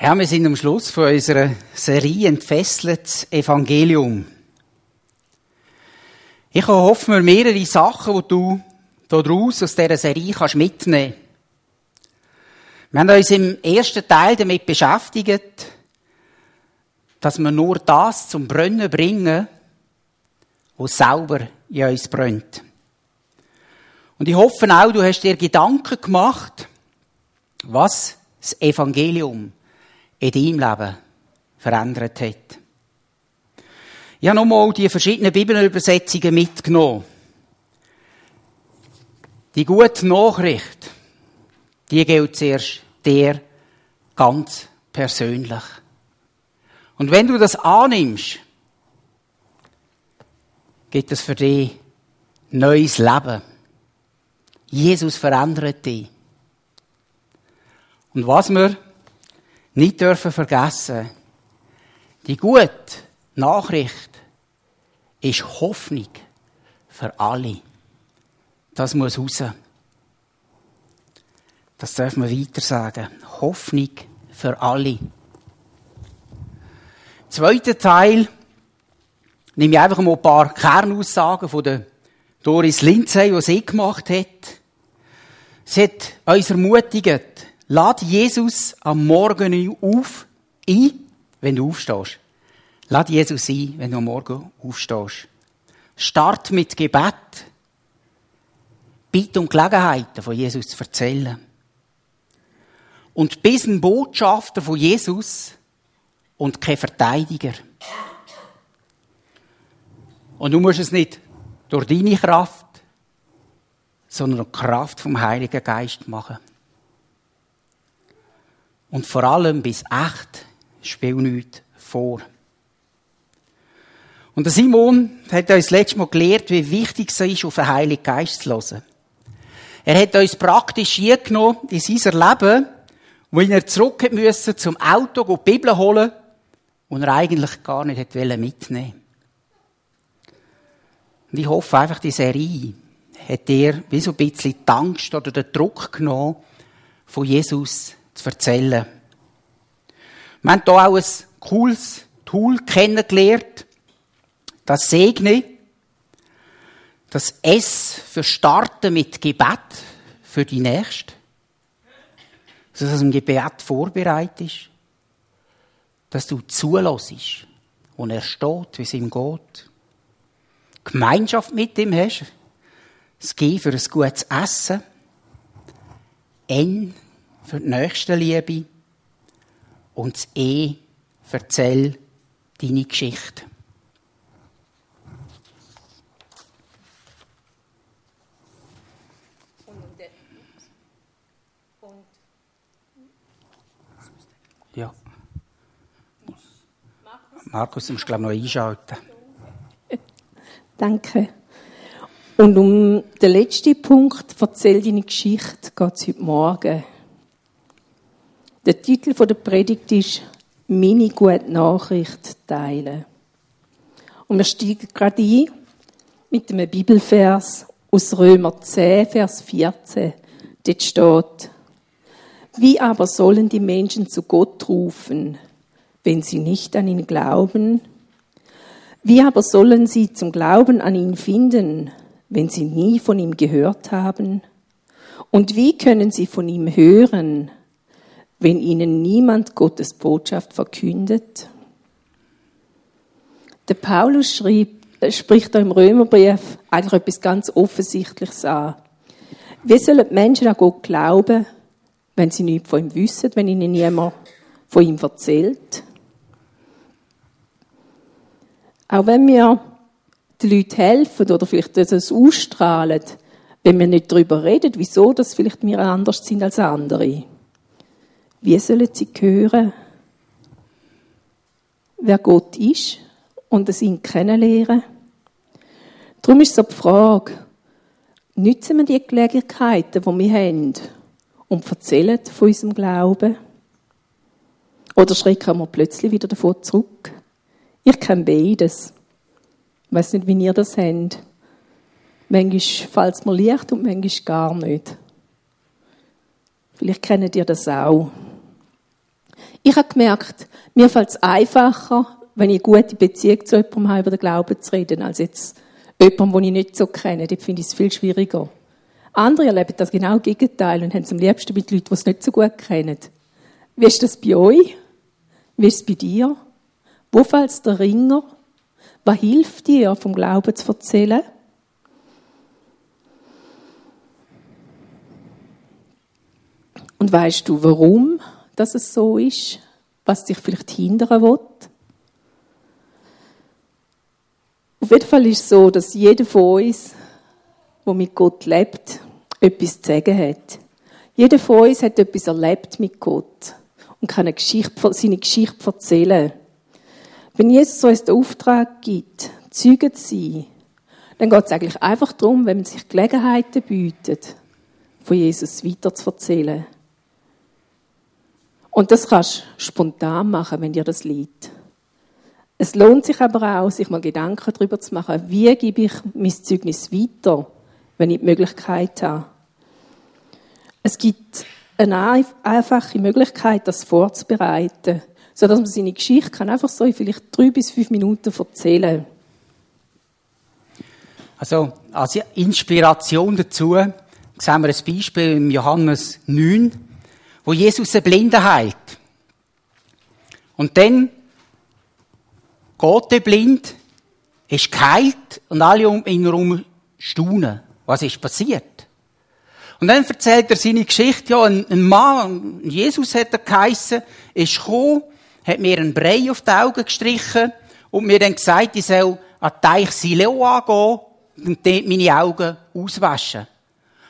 Ja, wir sind am Schluss von unserer Serie Entfesseltes Evangelium. Ich hoffe mir mehrere Sachen, die du daraus aus dieser Serie kannst mitnehmen Wir haben uns im ersten Teil damit beschäftigt, dass wir nur das zum Brennen bringen, was selber in uns brennt. Und ich hoffe auch, du hast dir Gedanken gemacht, was das Evangelium in deinem Leben verändert hat. Ich habe nochmal die verschiedenen Bibelübersetzungen mitgenommen. Die gute Nachricht, die gilt zuerst dir ganz persönlich. Und wenn du das annimmst, gibt es für dich neues Leben. Jesus verändert dich. Und was wir nicht dürfen vergessen, die gute Nachricht ist Hoffnung für alle. Das muss raus. Das dürfen wir weiter sagen. Hoffnung für alle. Zweiter Teil nehme ich einfach mal ein paar Kernaussagen von der Doris Lindsay, die sie gemacht hat. Sie hat uns ermutigt, Lad Jesus am Morgen auf, ein, wenn du aufstehst. Lad Jesus ein, wenn du am Morgen aufstehst. Start mit Gebet. Bitte um Gelegenheiten von Jesus zu erzählen. Und bist ein Botschafter von Jesus und kein Verteidiger. Und du musst es nicht durch deine Kraft, sondern durch die Kraft vom Heiligen Geist machen. Und vor allem bis echt spiel nichts vor. Und der Simon hat uns letztes Mal gelehrt, wie wichtig es ist, auf den Heiligen Geist zu hören. Er hat uns praktisch hier genommen in sein Leben, wo er zurück müssen zum Auto die Bibel holen und er eigentlich gar nicht mitnehmen Und ich hoffe einfach, die Serie hat dir wie so ein bisschen die Angst oder den Druck genommen, von Jesus zu erzählen. Wir haben hier auch ein cooles Tool kennengelernt. Das Segne. Das S für Starten mit Gebet für die Nächste. Dass du ein Gebet vorbereitest. Dass du zulässt und er steht, wie es ihm geht. Gemeinschaft mit ihm hast. Das G für ein gutes Essen. N für die Nächstenliebe und das E erzähl deine Geschichte. Ja. Markus, du musst glaube ich noch einschalten. Danke. Und um den letzten Punkt, erzähl deine Geschichte, geht es heute Morgen. Der Titel der Predigt ist Meine gute Nachricht teilen. Und wir steigen gerade ein mit einem Bibelvers aus Römer 10, Vers 14. Dort steht, wie aber sollen die Menschen zu Gott rufen, wenn sie nicht an ihn glauben? Wie aber sollen sie zum Glauben an ihn finden, wenn sie nie von ihm gehört haben? Und wie können sie von ihm hören, wenn ihnen niemand Gottes Botschaft verkündet? Der Paulus schrieb, äh, spricht da im Römerbrief eigentlich etwas ganz Offensichtliches an. Wie sollen die Menschen an Gott glauben, wenn sie nichts von ihm wissen, wenn ihnen niemand von ihm erzählt? Auch wenn wir den Leuten helfen oder vielleicht das ausstrahlen, wenn wir nicht darüber reden, wieso das vielleicht wir anders sind als andere. Wie sollen sie hören, wer Gott ist und es ihn kennenlernen? Darum ist so die Frage, nützen wir die Gelegenheiten, die wir haben, und erzählen von unserem Glauben? Oder schrecken wir plötzlich wieder davor zurück? Ich kenne beides. Ich weiß nicht, wie ihr das habt. Manchmal fällt es mir leicht und manchmal gar nicht. Vielleicht kennt ihr das auch. Ich habe gemerkt, mir fällt es einfacher, wenn ich eine gute Beziehung zu jemandem habe, über den Glauben zu reden, als jetzt jemandem, den ich nicht so kenne. Dort finde ich es viel schwieriger. Andere erleben das genau Gegenteil und haben es am liebsten mit Leuten, die es nicht so gut kennen. Wie ist das bei euch? Wie ist es bei dir? Wo fällt der Ringer? Was hilft dir, vom Glauben zu erzählen? Und weißt du, warum dass es so ist? Was dich vielleicht hindern will? Auf jeden Fall ist es so, dass jeder von uns, der mit Gott lebt, etwas zu sagen hat. Jeder von uns hat etwas erlebt mit Gott und kann eine Geschichte, seine Geschichte erzählen. Wenn Jesus uns den Auftrag gibt, Zeugen zu sein, dann geht es eigentlich einfach darum, wenn man sich Gelegenheiten bietet, von Jesus weiter zu erzählen. Und das kannst du spontan machen, wenn dir das liegt. Es lohnt sich aber auch, sich mal Gedanken darüber zu machen, wie gebe ich mein Zeugnis weiter, wenn ich die Möglichkeit habe. Es gibt eine einfache Möglichkeit, das vorzubereiten, sodass man seine Geschichte kann einfach so in vielleicht drei bis fünf Minuten erzählen Also, als Inspiration dazu sehen wir ein Beispiel im Johannes 9, wo Jesus eine Blinde heilt. Und dann geht der blind, ist geheilt und alle um ihn herum staunen. Was ist passiert? Und dann erzählt er seine Geschichte. Ja, ein, Mann, Jesus hat er geheissen, ist gekommen, hat mir einen Brei auf die Augen gestrichen und mir dann gesagt, ich soll an den Teich Sileo angehen und dort meine Augen auswaschen.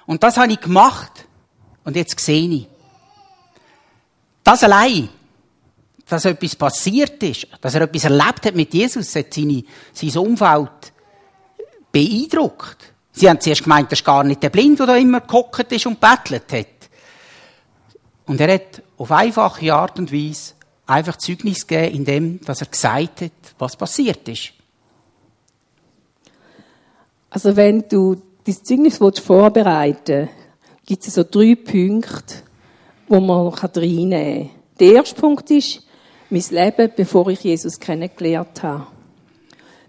Und das habe ich gemacht und jetzt sehe ich. Das allein dass etwas passiert ist, dass er etwas erlebt hat mit Jesus, hat seine, sein Umfeld beeindruckt. Sie haben zuerst gemeint, das ist gar nicht der Blind, der da immer gehockt ist und bettelt hat. Und er hat auf einfache Art und Weise einfach Zeugnis gegeben, indem er gesagt hat, was passiert ist. Also wenn du dein Zeugnis vorbereiten willst, gibt es so drei Punkte, wo man reinnehmen kann. Der erste Punkt ist, mein Leben, bevor ich Jesus kennengelernt habe.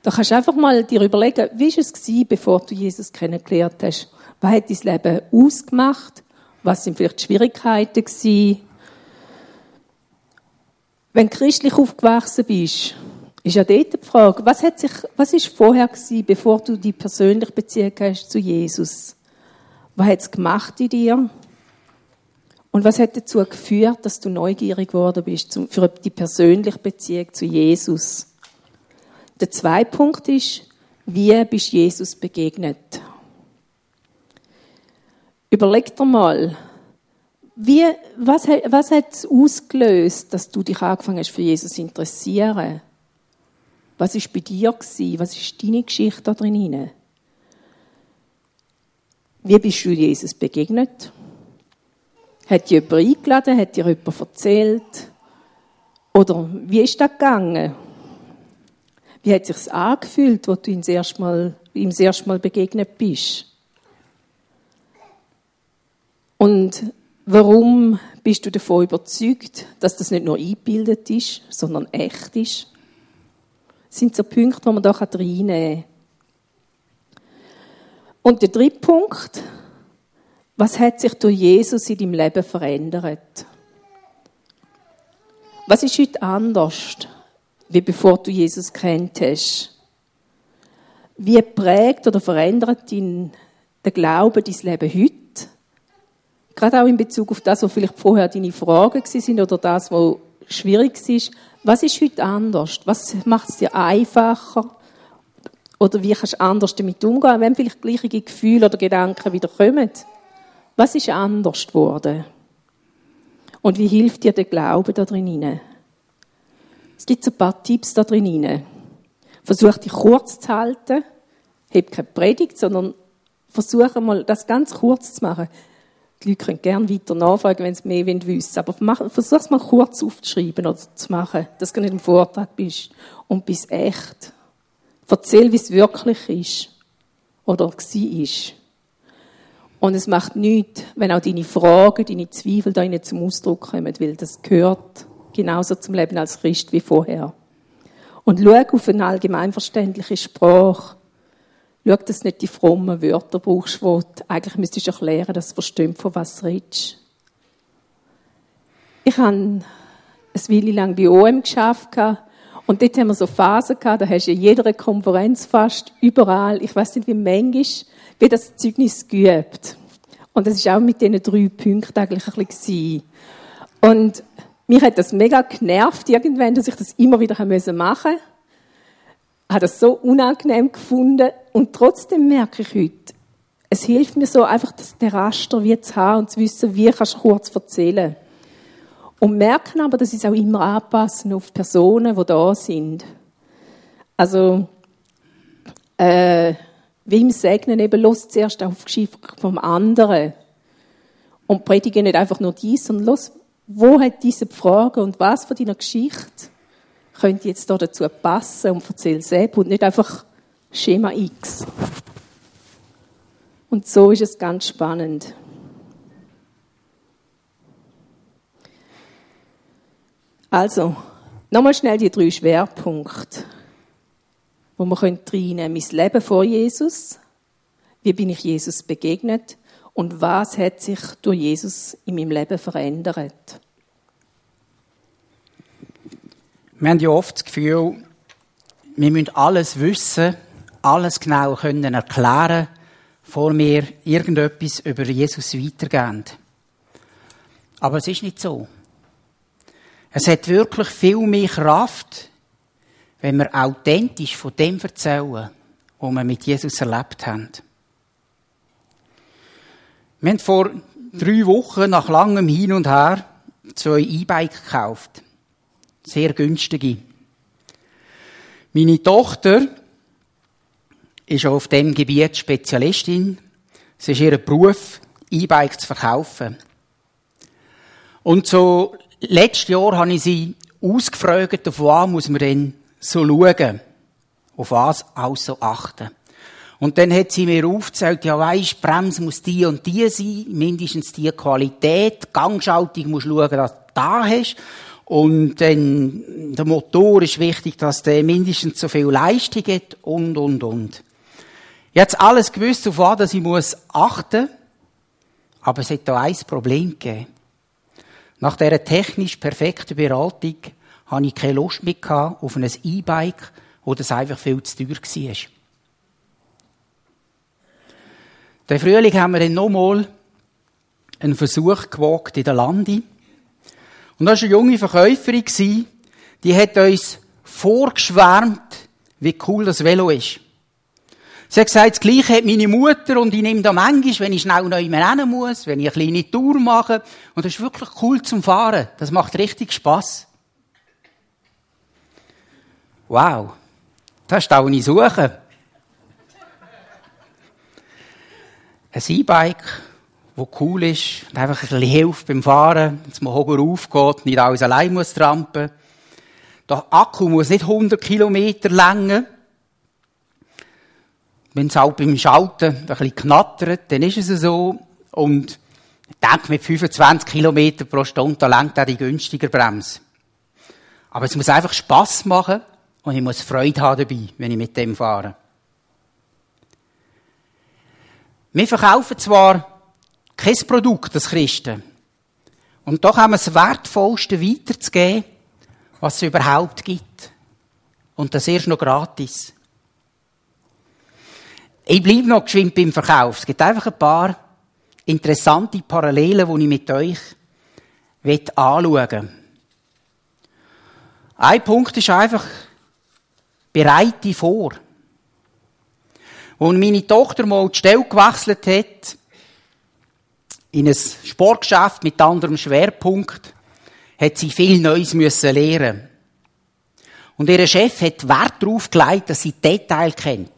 Da kannst du einfach mal dir überlegen, wie war es gewesen, bevor du Jesus kennengelernt hast? Was hat dein Leben ausgemacht? Was sind vielleicht die Schwierigkeiten gewesen? Wenn du christlich aufgewachsen bist, ist ja dort die Frage, was hat sich, was ist vorher gewesen, bevor du die persönliche Beziehung hast zu Jesus? Was hat es gemacht in dir? Und was hat dazu geführt, dass du neugierig geworden bist für die persönliche Beziehung zu Jesus? Der zweite Punkt ist, wie bist Jesus begegnet? Überleg dir mal, wie, was, was hat es ausgelöst, dass du dich angefangen hast, für Jesus zu interessieren? Was ist bei dir gewesen? Was ist deine Geschichte da drin? Wie bist du Jesus begegnet? Hat jemand eingeladen? Hat dir jemand erzählt? Oder wie ist das gegangen? Wie hat es sich angefühlt, als du ihm das erste Mal, ihm das erste Mal begegnet bist? Und warum bist du davon überzeugt, dass das nicht nur eingebildet ist, sondern echt ist? Das sind so Punkte, die man da reinnehmen kann. Und der dritte Punkt, was hat sich durch Jesus in deinem Leben verändert? Was ist heute anders, wie bevor du Jesus kennt hast? Wie prägt oder verändert dein, der Glaube dein Leben heute? Gerade auch in Bezug auf das, was vielleicht vorher deine Fragen sind oder das, was schwierig ist. Was ist heute anders? Was macht es dir einfacher? Oder wie kannst du anders damit umgehen, wenn vielleicht gleiche Gefühle oder Gedanken wieder kommen? Was ist anders geworden? Und wie hilft dir der Glaube da drin? Es gibt ein paar Tipps da drin. Versuch dich kurz zu halten. Heb keine Predigt, sondern versuche mal, das ganz kurz zu machen. Die Leute können gerne weiter nachfragen, wenn sie mehr wissen wollen. Aber versuch es mal kurz aufzuschreiben oder zu machen, dass du nicht im Vortrag bist. Und bist echt. Erzähl, wie es wirklich ist. Oder war. Und es macht nichts, wenn auch deine Fragen, deine Zweifel da zum Ausdruck kommen, weil das gehört genauso zum Leben als Christ wie vorher. Und schau auf eine allgemeinverständliche Sprache. Schau, dass du nicht die frommen Wörter brauchst, wo du eigentlich müsstest erklären, dass du verstehst, von was du redest. Ich habe eine Weile lang bei OM geschafft und dort haben wir so Phasen gehabt, da hast du in jeder Konferenz fast, überall, ich weiß nicht wie manchmal, wie das Zeugnis geübt. Und das ist auch mit diesen drei Punkten eigentlich ein bisschen Und mich hat das mega genervt irgendwann, dass ich das immer wieder machen musste. Ich habe das so unangenehm gefunden und trotzdem merke ich heute, es hilft mir so einfach, das Raster wie zu haben und zu wissen, wie kannst du kurz erzählen. Und merken aber, dass ich es auch immer anpassen auf Personen, die da sind. Also, äh, wie im Segnen eben, los zuerst auf Geschichte vom anderen. Und predige nicht einfach nur dies, sondern los, wo hat diese Frage und was von deiner Geschichte könnte jetzt da dazu passen und erzähl selbst und nicht einfach Schema X. Und so ist es ganz spannend. Also, nochmal schnell die drei Schwerpunkte, wo man reinnehmen Mein Leben vor Jesus. Wie bin ich Jesus begegnet? Und was hat sich durch Jesus in meinem Leben verändert? Wir haben ja oft das Gefühl, wir müssen alles wissen, alles genau können erklären, bevor wir irgendetwas über Jesus weitergeben. Aber es ist nicht so. Es hat wirklich viel mehr Kraft, wenn wir authentisch von dem erzählen, was wir mit Jesus erlebt haben. Wir haben vor drei Wochen nach langem Hin und Her zwei E-Bike gekauft. Sehr günstige. Meine Tochter ist auf dem Gebiet Spezialistin. Es ist ihr Beruf, E-Bike zu verkaufen. Und so letztes Jahr habe ich sie ausgefragt, auf was muss man denn so schauen? Auf was also achten? Und dann hat sie mir aufgezählt, ja weisst, Bremse muss die und die sein, mindestens die Qualität, Gangschaltung muss schauen, dass du da hast. Und dann, der Motor ist wichtig, dass der mindestens so viel Leistung hat und, und, und. Jetzt alles gewusst, auf was ich muss achten, aber es hat da ein Problem gegeben. Nach dieser technisch perfekten Beratung hatte ich keine Lust mehr auf ein E-Bike, wo das einfach viel zu teuer war. Den Frühling haben wir dann nochmal einen Versuch gewagt in der Landi. Und da war eine junge Verkäuferin, die hat uns vorgeschwärmt, wie cool das Velo ist. Sie hat gesagt, das Gleiche hat meine Mutter und ich nehme da manchmal, wenn ich schnell neu rennen muss, wenn ich eine kleine Tour mache. Und das ist wirklich cool zum Fahren. Das macht richtig Spass. Wow. Das ist auch nicht suchen. Ein E-Bike, das cool ist und einfach ein bisschen hilft beim Fahren, dass man hoch aufgeht, nicht alles allein muss trampen. Der Akku muss nicht 100 Kilometer länger wenn es halt beim Schalten ein bisschen knattert, dann ist es so. Und ich denke, mit 25 km pro Stunde, lenkt auch die günstiger Bremse. Aber es muss einfach Spass machen und ich muss Freude haben dabei, wenn ich mit dem fahre. Wir verkaufen zwar kein Produkt als Christen. Und doch haben wir das Wertvollste weiterzugeben, was es überhaupt gibt. Und das erst noch gratis. Ich bleibe noch geschwind beim Verkauf. Es gibt einfach ein paar interessante Parallelen, die ich mit euch anschauen will. Ein Punkt ist einfach, bereite vor. Als meine Tochter mal die Stelle gewechselt hat, in ein Sportgeschäft mit anderem Schwerpunkt, hat sie viel Neues müssen lernen. Und ihr Chef hat Wert darauf gelegt, dass sie Detail kennt.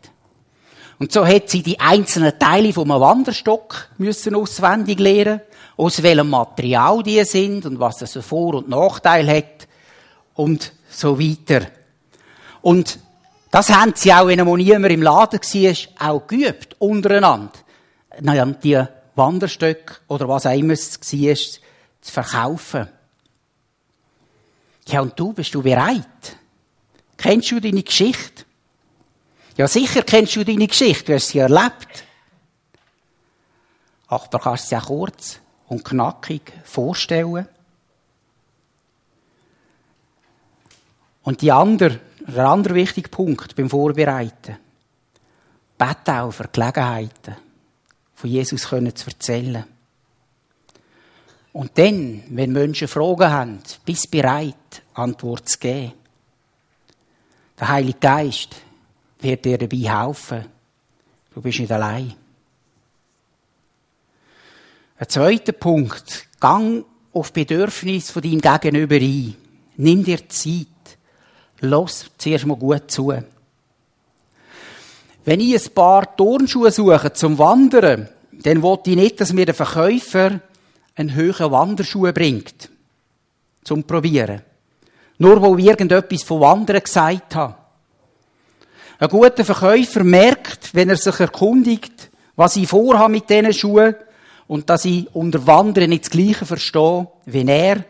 Und so hat sie die einzelnen Teile vom Wanderstock müssen auswendig lernen, aus welchem Material die sind und was das für Vor- und Nachteil hat und so weiter. Und das haben sie auch, wenn niemand im Laden war, auch geübt, untereinander. Die Wanderstöcke oder was auch immer es war, zu verkaufen. Ja, und du, bist du bereit? Kennst du deine Geschichte? Ja, sicher kennst du deine Geschichte, du hast sie erlebt. Aber kannst du sie auch kurz und knackig vorstellen? Und die andere, der andere wichtige Punkt beim Vorbereiten. Beten auch für Gelegenheiten, von Jesus zu erzählen. Und dann, wenn Menschen Fragen haben, bist bereit, Antwort zu geben. Der Heilige Geist wird dir dabei helfen. Du bist nicht allein. Ein zweiter Punkt. Gang auf Bedürfnis von deinem Gegenüber ein. Nimm dir Zeit. Los zuerst mal gut zu. Wenn ich ein paar Turnschuhe suche zum Wandern, dann will ich nicht, dass mir der Verkäufer einen höheren Wanderschuh bringt. Zum Probieren. Nur weil ich irgendetwas von Wandern gesagt habe. Ein guter Verkäufer merkt, wenn er sich erkundigt, was ich vorhabe mit diesen Schuhen und dass ich unter Wandern nicht das Gleiche verstehe wie er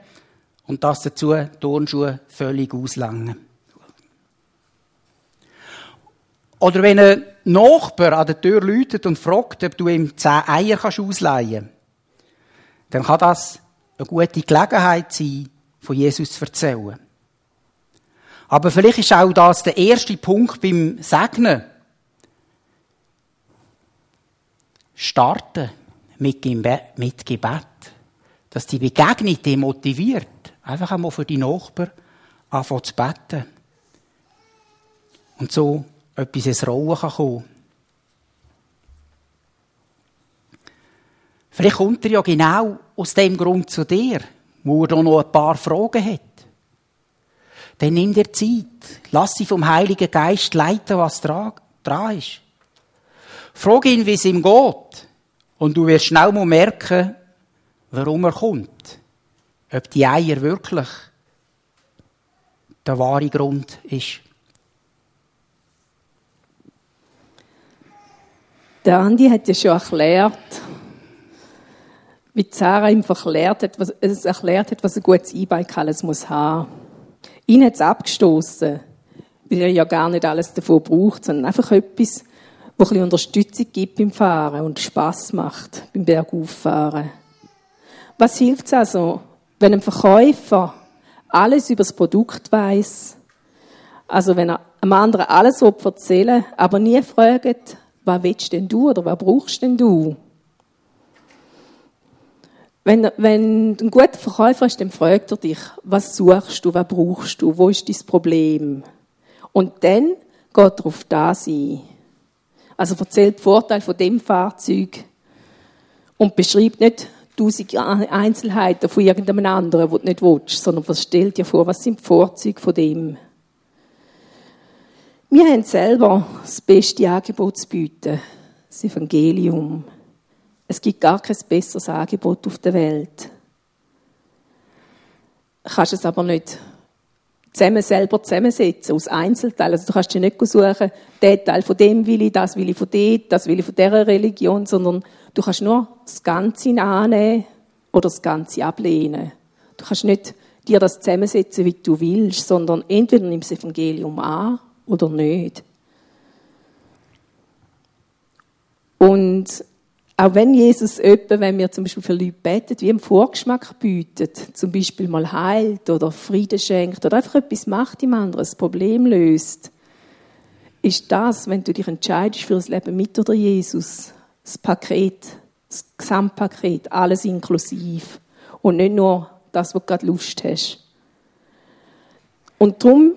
und dass dazu Turnschuhe völlig auslangen. Oder wenn ein Nachbar an der Tür läutet und fragt, ob du ihm zehn Eier ausleihen kannst, dann kann das eine gute Gelegenheit sein, von Jesus zu erzählen. Aber vielleicht ist auch das der erste Punkt beim Segnen. Starten mit Gebet. Dass die Begegnung dich motiviert. Einfach einmal für die Nachbarn anfangen zu beten. Und so etwas ins Rollen kann kommen. Vielleicht kommt er ja genau aus dem Grund zu dir, wo er da noch ein paar Fragen hat. Dann nimm dir Zeit. Lass sie vom Heiligen Geist leiten, was dran ist. Frag ihn, wie es ihm geht. Und du wirst schnell mal merken, warum er kommt. Ob die Eier wirklich der wahre Grund ist. Der Andi hat ja schon erklärt, wie Sarah ihm erklärt hat, was, es erklärt hat, was ein gutes E-Bike alles muss haben. Ihn hat es abgestoßen, weil er ja gar nicht alles davon braucht, sondern einfach etwas, wo ein bisschen Unterstützung gibt beim Fahren und Spaß macht beim Bergauffahren. Was hilft es also, wenn ein Verkäufer alles über das Produkt weiß, also wenn er einem anderen alles erzählen aber nie fragt, was willst denn du oder was brauchst denn du? Wenn, wenn ein guter Verkäufer ist, dann fragt er dich, was suchst du, was brauchst du, wo ist dein Problem? Und dann geht er auf das ein. Also erzählt den Vorteil von dem Fahrzeug und beschreibt nicht tausend Einzelheiten von irgendeinem anderen, wo du nicht willst, sondern stellt dir vor, was sind die Vorzüge von dem. Wir haben selber das beste Angebot zu bieten, das Evangelium. Es gibt gar kein besseres Angebot auf der Welt. Du kannst es aber nicht zusammen selber zusammensetzen, aus Einzelteilen. Also du kannst dir nicht suchen, der Teil von dem will ich, das will ich von dort, das will ich von dieser Religion, sondern du kannst nur das Ganze annehmen oder das Ganze ablehnen. Du kannst nicht dir das zusammensetzen, wie du willst, sondern entweder nimmst das Evangelium an oder nicht. Und auch wenn Jesus öppe, wenn wir zum Beispiel für Leute beten, wie im Vorgeschmack bietet, zum Beispiel mal heilt oder Frieden schenkt oder einfach etwas macht im anderen, das Problem löst, ist das, wenn du dich entscheidest für das Leben mit oder Jesus, das Paket, das Gesamtpaket, alles inklusiv und nicht nur das, was du gerade Lust hast. Und darum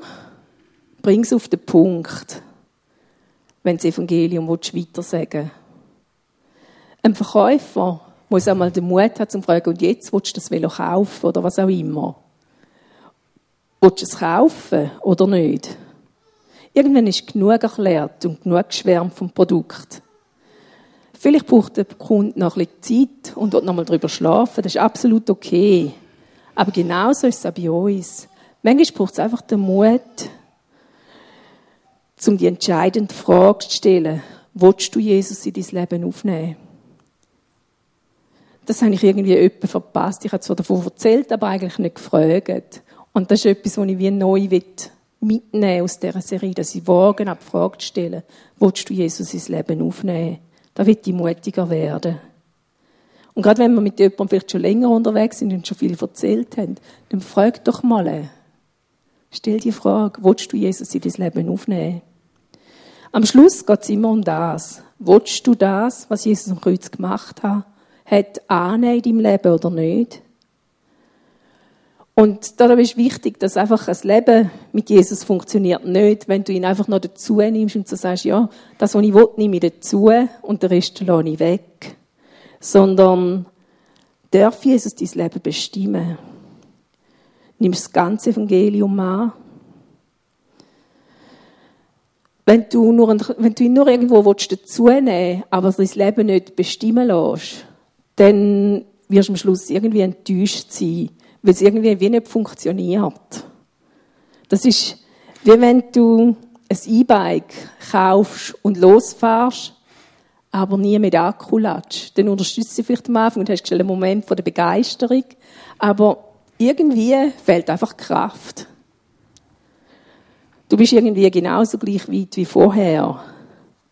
Bring es auf den Punkt, wenn das Evangelium weiter sagen Ein Verkäufer muss einmal den Mut haben, zu fragen, und jetzt willst du das Velo kaufen oder was auch immer. Willst du es kaufen oder nicht? Irgendwann ist genug erklärt und genug geschwärmt vom Produkt. Vielleicht braucht der Kunde noch ein bisschen Zeit und noch mal darüber schlafen. Das ist absolut okay. Aber genauso ist es auch bei uns. Manchmal braucht es einfach den Mut, um die entscheidende Frage zu stellen, willst du Jesus in dein Leben aufnehmen? Das habe ich irgendwie öppe verpasst. Ich habe zwar davon erzählt, aber eigentlich nicht gefragt. Und das ist etwas, was ich wie neu mitnehmen aus dieser Serie, dass ich wage, die Frage zu stellen, willst du Jesus ins Leben aufnehmen? Da wird ich mutiger werden. Und gerade wenn wir mit jemandem vielleicht schon länger unterwegs sind und schon viel erzählt haben, dann frag doch mal, stell die Frage, willst du Jesus in dein Leben aufnehmen? Am Schluss geht es immer um das. Willst du das, was Jesus am Kreuz gemacht hat, hat annehmen in deinem Leben oder nicht? Und darum ist wichtig, dass einfach ein Leben mit Jesus funktioniert nicht, wenn du ihn einfach noch dazu nimmst und so sagst, ja, das, was ich will, nehme ich dazu und den Rest lasse ich weg. Sondern darf Jesus dein Leben bestimmen. Nimm das ganze Evangelium an. Wenn du, nur, wenn du ihn nur irgendwo dazu nehmen willst, aber dein Leben nicht bestimmen lässt, dann wirst du am Schluss irgendwie enttäuscht sein weil es irgendwie wie nicht funktioniert. Das ist wie wenn du ein E-Bike kaufst und losfährst, aber nie mit Akku latsch. Dann unterstützt sie vielleicht am Anfang und hast einen Moment der Begeisterung, aber irgendwie fehlt einfach Kraft. Du bist irgendwie genauso gleich weit wie vorher.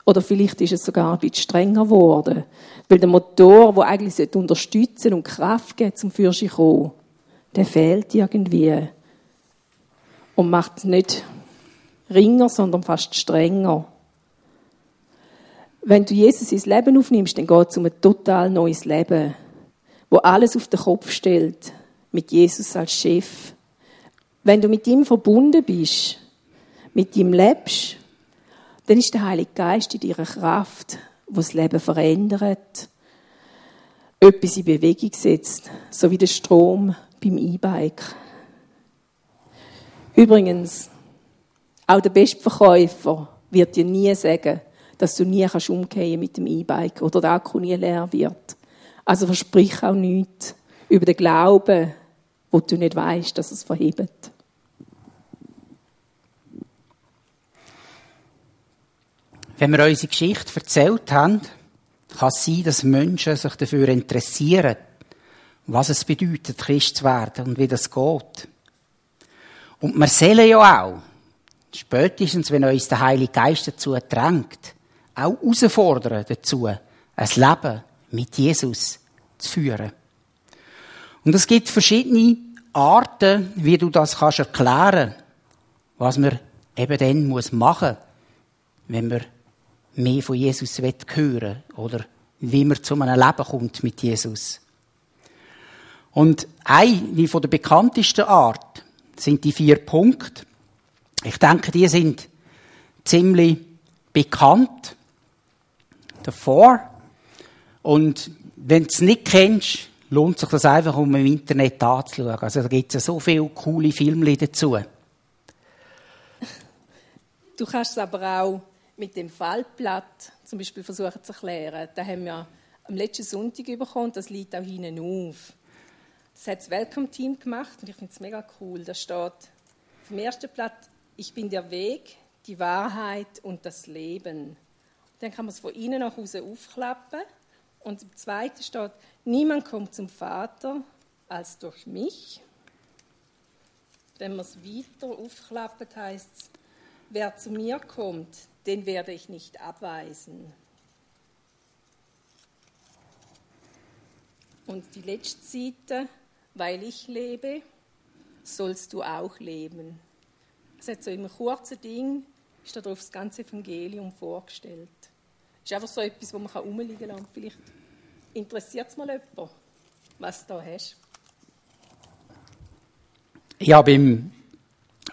Oder vielleicht ist es sogar ein bisschen strenger geworden. Weil der Motor, der eigentlich unterstützen und Kraft geben zum Führerschein kommen, der fehlt irgendwie und macht es nicht ringer, sondern fast strenger. Wenn du Jesus ins Leben aufnimmst, dann geht es um ein total neues Leben, wo alles auf den Kopf stellt, mit Jesus als Chef. Wenn du mit ihm verbunden bist, mit ihm lebst, dann ist der Heilige Geist in deiner Kraft, wo das Leben verändert, etwas in Bewegung setzt, so wie der Strom beim E-Bike. Übrigens, auch der Bestverkäufer wird dir nie sagen, dass du nie kannst umgehen mit dem E-Bike oder der Akku nie leer wird. Also versprich auch nichts über den Glauben, wo du nicht weißt, dass es verhebt. Wenn wir unsere Geschichte erzählt haben, kann es sein, dass Menschen sich dafür interessieren, was es bedeutet, Christ zu werden und wie das geht. Und wir sollen ja auch, spätestens wenn uns der Heilige Geist dazu drängt, auch herausfordern dazu, ein Leben mit Jesus zu führen. Und es gibt verschiedene Arten, wie du das kannst erklären, was man eben dann muss machen, wenn man mehr von Jesus hören oder wie man zu einem Leben kommt mit Jesus. Und eine von der bekanntesten Art sind die vier Punkte. Ich denke, die sind ziemlich bekannt davor. Und wenn du es nicht kennst, lohnt sich das einfach, um im Internet anzuschauen. Also da gibt es so viele coole Filme dazu. Du kannst es aber auch mit dem Fallblatt zum Beispiel versuchen zu erklären. Da haben wir am letzten Sonntag bekommen, das liegt auch hinten auf. Das hat das Welcome-Team gemacht und ich finde es mega cool. Da steht auf dem ersten Blatt, ich bin der Weg, die Wahrheit und das Leben. Dann kann man es von innen nach außen aufklappen. Und im zweiten steht, niemand kommt zum Vater als durch mich. Wenn man es weiter aufklappt, heißt es, wer zu mir kommt, den werde ich nicht abweisen. Und die letzte Seite, weil ich lebe, sollst du auch leben. Es hat so im kurzen Ding, ist darauf das ganze Evangelium vorgestellt. Es ist einfach so etwas, wo man herumliegen kann. Vielleicht interessiert es mal jemand, was du da hast. Ich habe beim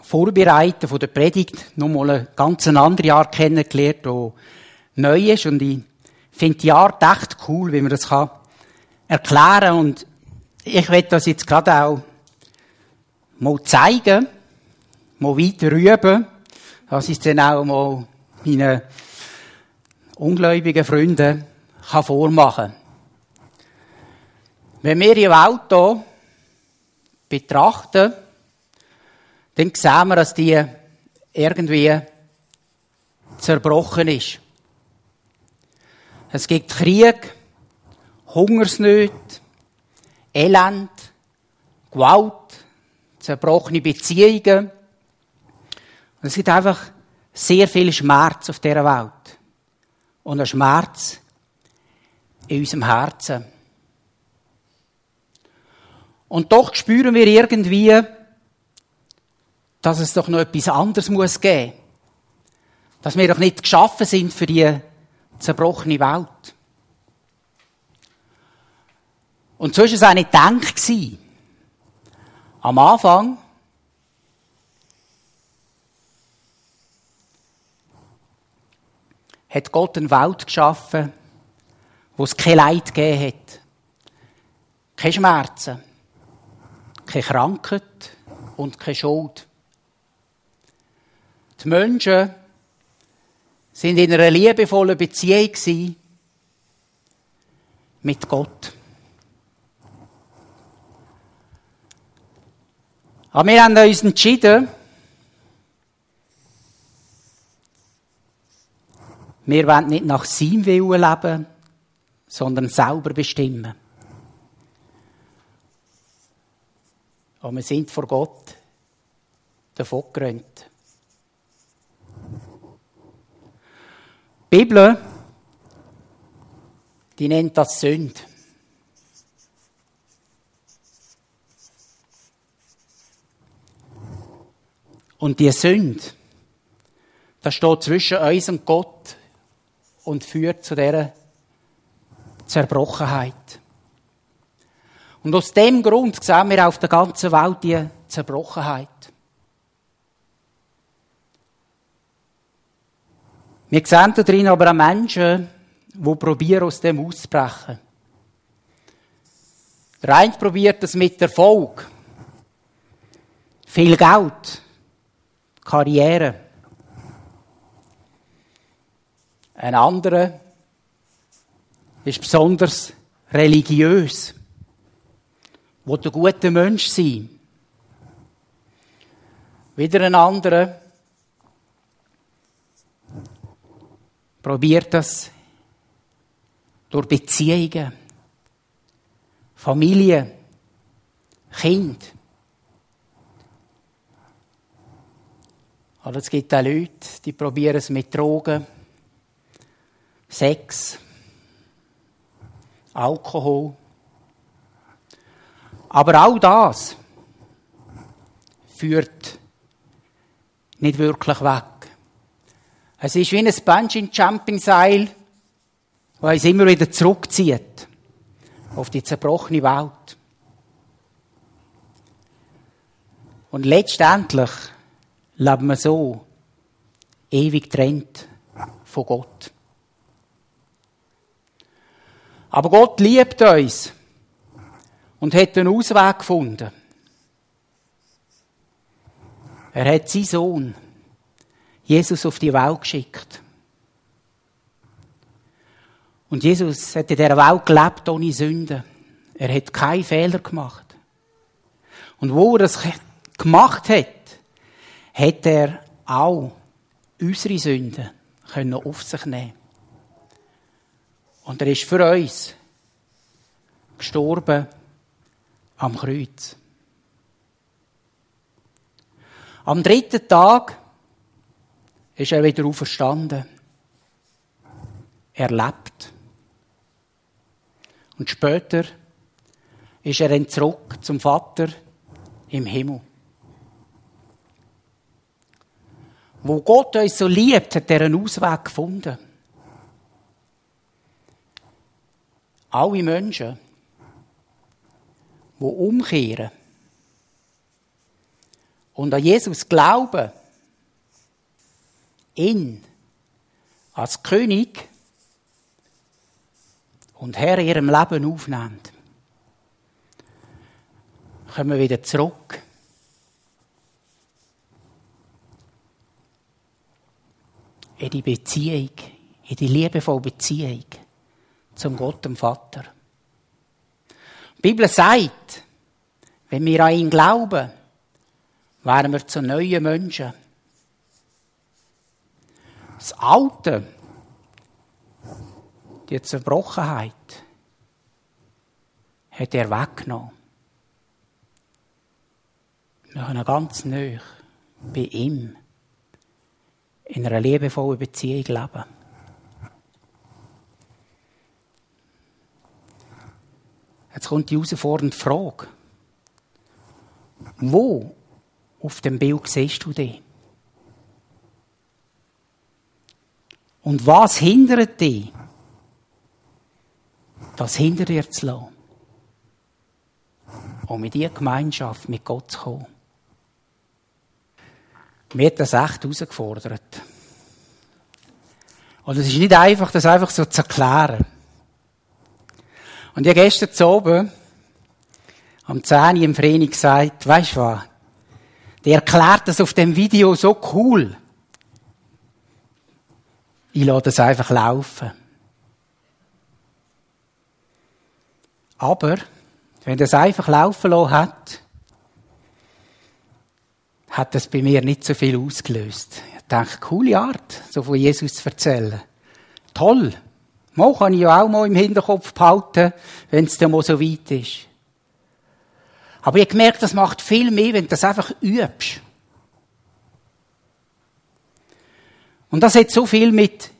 Vorbereiten von der Predigt nochmal eine ganz andere Art kennengelernt, die neu ist. Und ich finde die Art echt cool, wie man das erklären kann. Und ich werde das jetzt gerade auch mal zeigen, mal weiter üben, dass ich es dann auch mal meinen ungläubigen Freunden kann vormachen Wenn wir Ihr Auto betrachten, dann sehen wir, dass die irgendwie zerbrochen ist. Es gibt Krieg, Hungersnöte, Elend, Gewalt, zerbrochene Beziehungen. Und es gibt einfach sehr viel Schmerz auf dieser Welt. Und ein Schmerz in unserem Herzen. Und doch spüren wir irgendwie, dass es doch noch etwas anderes muss geben. Dass wir doch nicht geschaffen sind für die zerbrochene Welt. Und so war es auch nicht gedacht. Am Anfang hat Gott eine Welt geschaffen, wo es kein Leid gegeben hat. Keine Schmerzen, keine Krankheit und keine Schuld. Die Menschen sind in einer liebevollen Beziehung mit Gott. Aber wir haben uns entschieden, wir wollen nicht nach seinem Willen leben, sondern selber bestimmen. Und wir sind vor Gott davon gerannt. Die Bibel, die nennt das Sünde. Und die Sünde, das steht zwischen uns und Gott und führt zu dieser Zerbrochenheit. Und aus dem Grund sehen wir auf der ganzen Welt die Zerbrochenheit. Wir sehen da drin aber auch Menschen, die probieren, aus dem auszubrechen. Der eine probiert das mit Erfolg. Viel Geld. Karriere. Ein anderer ist besonders religiös, will ein guter Mensch sein. Wieder ein anderer probiert das durch Beziehungen, Familie, Kind. Aber es gibt auch Leute, die probieren es mit Drogen, Sex, Alkohol. Aber auch das führt nicht wirklich weg. Es ist wie ein Bungee-Jumping-Seil, das uns immer wieder zurückzieht auf die zerbrochene Welt. Und letztendlich leben wir so ewig trennt von Gott. Aber Gott liebt uns und hat einen Ausweg gefunden. Er hat seinen Sohn, Jesus, auf die Welt geschickt. Und Jesus hat in dieser Welt gelebt ohne Sünde. Er hat keinen Fehler gemacht. Und wo er das gemacht hat, hat er auch unsere Sünden können auf sich nehmen. Und er ist für uns gestorben am Kreuz. Am dritten Tag ist er wieder auferstanden. Er lebt. Und später ist er dann zurück zum Vater im Himmel. Wo Gott uns so liebt, hat er einen Ausweg gefunden. Alle Menschen, die umkehren und an Jesus glauben, ihn als König und Herr in ihrem Leben aufnehmen, kommen wieder zurück in die Beziehung, in die liebevolle Beziehung zum Gott, dem Vater. Die Bibel sagt, wenn wir an ihn glauben, werden wir zu neuen Menschen. Das Alte, die Zerbrochenheit, hat er weggenommen. Wir können ganz neu bei ihm in einer liebevollen Beziehung leben. Jetzt kommt die herausfordernde Frage. Wo auf dem Bild siehst du dich? Und was hindert dich, das hinter dir zu lassen? Um in diese Gemeinschaft mit Gott zu kommen. Mir hat das echt herausgefordert. Und es ist nicht einfach, das einfach so zu erklären. Und ich habe gestern zu oben am 10 im Training gesagt, weisst du was? Der erklärt das auf dem Video so cool. Ich lasse das einfach laufen. Aber, wenn das einfach laufen lassen hat, hat das bei mir nicht so viel ausgelöst. Ich dachte, coole Art, so von Jesus zu erzählen. Toll. Mal kann ich ja auch mal im Hinterkopf behalten, wenn es dann mal so weit ist. Aber ich gemerkt, das macht viel mehr, wenn du das einfach übst. Und das hat so viel mit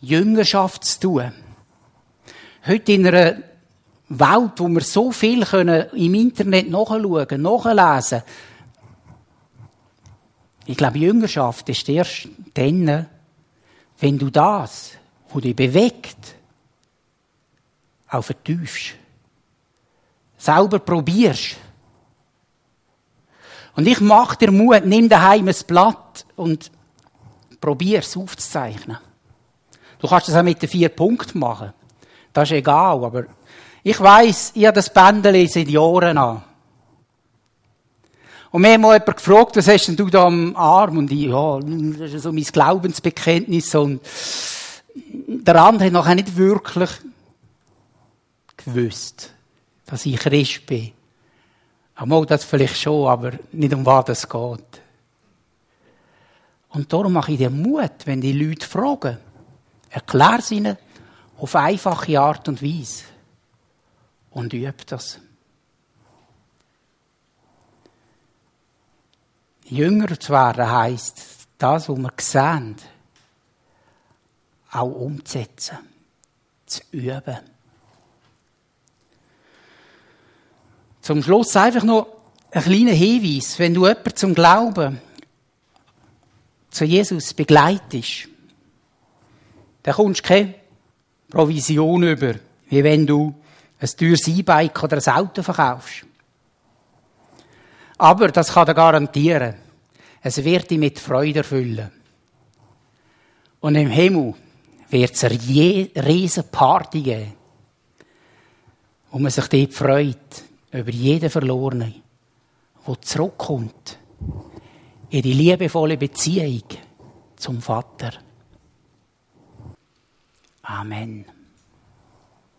Jüngerschaft zu tun. Heute in einer Welt, wo wir so viel können im Internet nachschauen, nachlesen ich glaube, Jüngerschaft ist erst dann, wenn du das, was dich bewegt, auch vertiefst. Selber probierst. Und ich mach dir Mut, nimm daheim ein Blatt und probier es aufzuzeichnen. Du kannst das auch mit den vier Punkten machen. Das ist egal, aber ich weiss, ich habe das Bändchen seit Jahren an. Und mir hat mal jemand gefragt, was hast denn du da am Arm? Und ich, ja, das ist so mein Glaubensbekenntnis. Und der andere hat nachher nicht wirklich gewusst, dass ich Christ bin. Einmal das vielleicht schon, aber nicht um was es geht. Und darum mache ich dir Mut, wenn die Leute fragen. Erklär es ihnen auf einfache Art und Weise. Und übe das. Jünger zu werden heisst, das, was wir sehen, auch umzusetzen, zu üben. Zum Schluss einfach noch ein kleiner Hinweis. Wenn du jemanden zum Glauben zu Jesus begleitest, dann kommst du keine Provision über, wie wenn du ein teures E-Bike oder ein Auto verkaufst. Aber das kann er garantieren. Es wird ihn mit Freude erfüllen. Und im Himmel wird es eine riesige Party geben, wo man sich dort freut über jeden Verlorenen, der zurückkommt in die liebevolle Beziehung zum Vater. Amen.